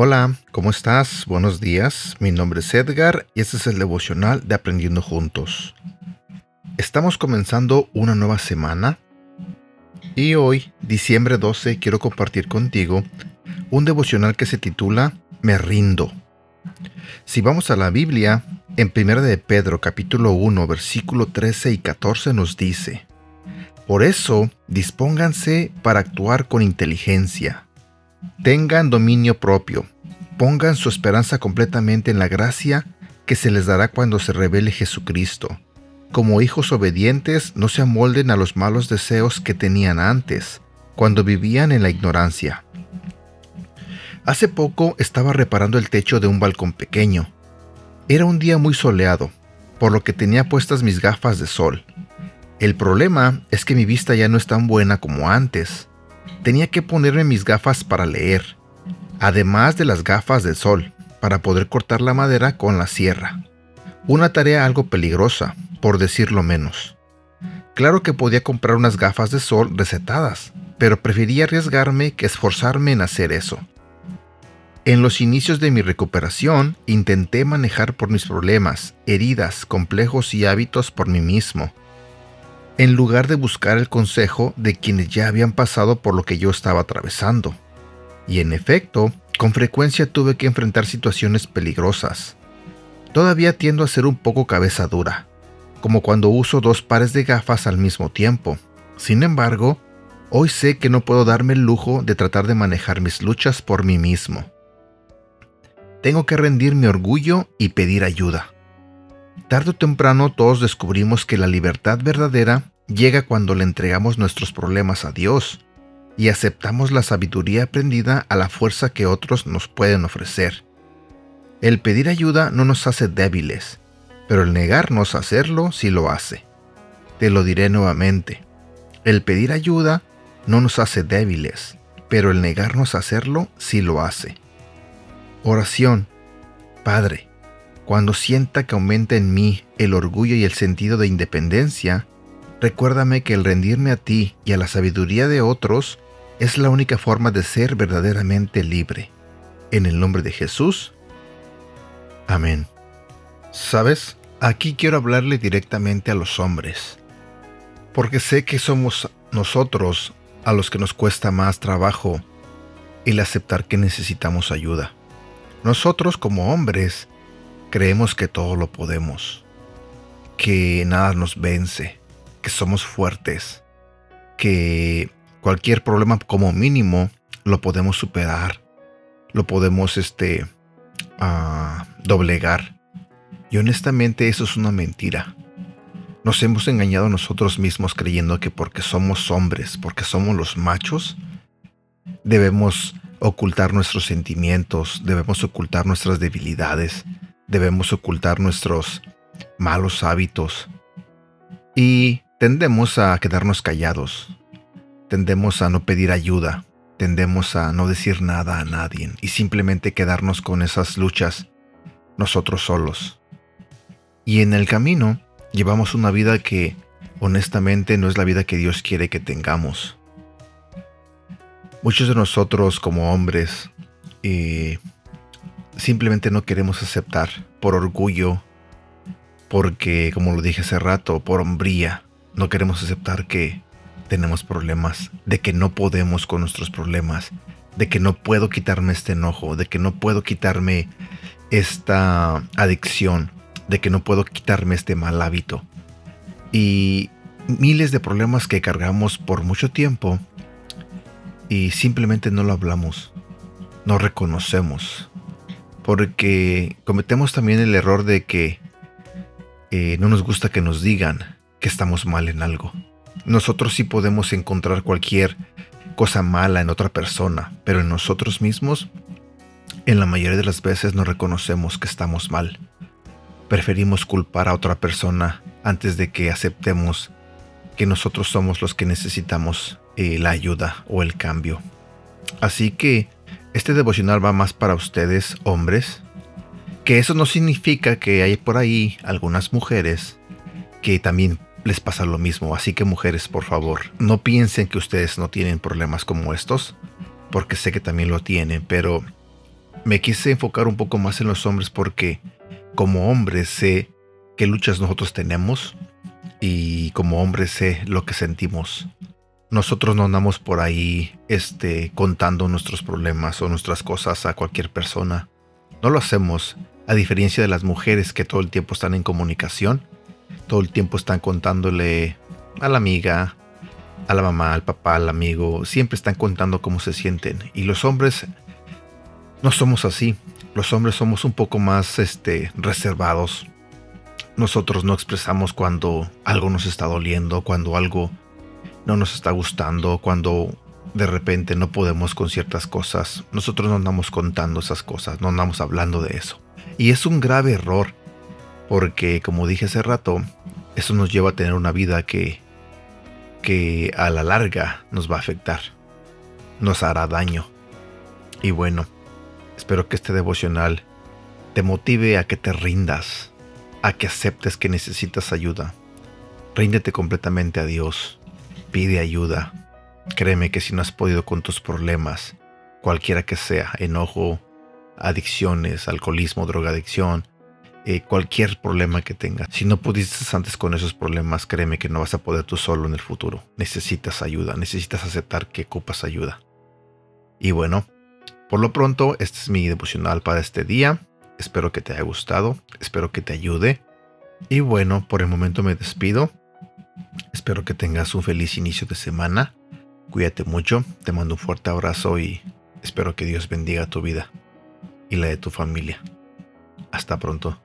Hola, ¿cómo estás? Buenos días. Mi nombre es Edgar y este es el devocional de Aprendiendo Juntos. Estamos comenzando una nueva semana y hoy, diciembre 12, quiero compartir contigo un devocional que se titula Me rindo. Si vamos a la Biblia, en 1 de Pedro capítulo 1 versículo 13 y 14 nos dice, Por eso, dispónganse para actuar con inteligencia Tengan dominio propio, pongan su esperanza completamente en la gracia que se les dará cuando se revele Jesucristo. Como hijos obedientes, no se amolden a los malos deseos que tenían antes, cuando vivían en la ignorancia. Hace poco estaba reparando el techo de un balcón pequeño. Era un día muy soleado, por lo que tenía puestas mis gafas de sol. El problema es que mi vista ya no es tan buena como antes tenía que ponerme mis gafas para leer, además de las gafas de sol, para poder cortar la madera con la sierra. Una tarea algo peligrosa, por decirlo menos. Claro que podía comprar unas gafas de sol recetadas, pero prefería arriesgarme que esforzarme en hacer eso. En los inicios de mi recuperación intenté manejar por mis problemas, heridas, complejos y hábitos por mí mismo, en lugar de buscar el consejo de quienes ya habían pasado por lo que yo estaba atravesando. Y en efecto, con frecuencia tuve que enfrentar situaciones peligrosas. Todavía tiendo a ser un poco cabeza dura, como cuando uso dos pares de gafas al mismo tiempo. Sin embargo, hoy sé que no puedo darme el lujo de tratar de manejar mis luchas por mí mismo. Tengo que rendir mi orgullo y pedir ayuda. Tarde o temprano todos descubrimos que la libertad verdadera llega cuando le entregamos nuestros problemas a Dios y aceptamos la sabiduría aprendida a la fuerza que otros nos pueden ofrecer. El pedir ayuda no nos hace débiles, pero el negarnos a hacerlo sí lo hace. Te lo diré nuevamente. El pedir ayuda no nos hace débiles, pero el negarnos a hacerlo sí lo hace. Oración. Padre, cuando sienta que aumenta en mí el orgullo y el sentido de independencia, recuérdame que el rendirme a ti y a la sabiduría de otros es la única forma de ser verdaderamente libre. En el nombre de Jesús. Amén. ¿Sabes? Aquí quiero hablarle directamente a los hombres, porque sé que somos nosotros a los que nos cuesta más trabajo el aceptar que necesitamos ayuda. Nosotros como hombres Creemos que todo lo podemos, que nada nos vence, que somos fuertes, que cualquier problema como mínimo lo podemos superar, lo podemos este, uh, doblegar. Y honestamente eso es una mentira. Nos hemos engañado nosotros mismos creyendo que porque somos hombres, porque somos los machos, debemos ocultar nuestros sentimientos, debemos ocultar nuestras debilidades, debemos ocultar nuestros malos hábitos y tendemos a quedarnos callados, tendemos a no pedir ayuda, tendemos a no decir nada a nadie y simplemente quedarnos con esas luchas nosotros solos. Y en el camino llevamos una vida que honestamente no es la vida que Dios quiere que tengamos. Muchos de nosotros como hombres eh, simplemente no queremos aceptar por orgullo, porque, como lo dije hace rato, por hombría, no queremos aceptar que tenemos problemas, de que no podemos con nuestros problemas, de que no puedo quitarme este enojo, de que no puedo quitarme esta adicción, de que no puedo quitarme este mal hábito. Y miles de problemas que cargamos por mucho tiempo y simplemente no lo hablamos, no reconocemos, porque cometemos también el error de que eh, no nos gusta que nos digan que estamos mal en algo. Nosotros sí podemos encontrar cualquier cosa mala en otra persona, pero en nosotros mismos, en la mayoría de las veces no reconocemos que estamos mal. Preferimos culpar a otra persona antes de que aceptemos que nosotros somos los que necesitamos eh, la ayuda o el cambio. Así que Este devocional va más para ustedes, hombres, que eso no significa que hay por ahí algunas mujeres que también les pasa lo mismo. Así que mujeres, por favor, no piensen que ustedes no tienen problemas como estos, porque sé que también lo tienen, pero me quise enfocar un poco más en los hombres porque como hombres sé qué luchas nosotros tenemos y como hombres sé lo que sentimos. Nosotros no andamos por ahí este, contando nuestros problemas o nuestras cosas a cualquier persona. No lo hacemos, a diferencia de las mujeres que todo el tiempo están en comunicación todo el tiempo están contándole a la amiga, a la mamá, al papá, al amigo, siempre están contando cómo se sienten. Y los hombres no somos así. Los hombres somos un poco más este, reservados. Nosotros no expresamos cuando algo nos está doliendo, cuando algo no nos está gustando, cuando de repente no podemos con ciertas cosas. Nosotros no andamos contando esas cosas, no andamos hablando de eso. Y es un grave error porque como dije hace rato, eso nos lleva a tener una vida que, que a la larga nos va a afectar, nos hará daño. Y bueno, espero que este devocional te motive a que te rindas, a que aceptes que necesitas ayuda. Ríndete completamente a Dios, pide ayuda. Créeme que si no has podido con tus problemas, cualquiera que sea, enojo, adicciones, alcoholismo, drogadicción, eh, cualquier problema que tengas. Si no pudiste antes con esos problemas, créeme que no vas a poder tú solo en el futuro. Necesitas ayuda, necesitas aceptar que ocupas ayuda. Y bueno, por lo pronto, este es mi devocional para este día. Espero que te haya gustado, espero que te ayude. Y bueno, por el momento me despido. Espero que tengas un feliz inicio de semana. Cuídate mucho, te mando un fuerte abrazo y espero que Dios bendiga tu vida y la de tu familia. Hasta pronto.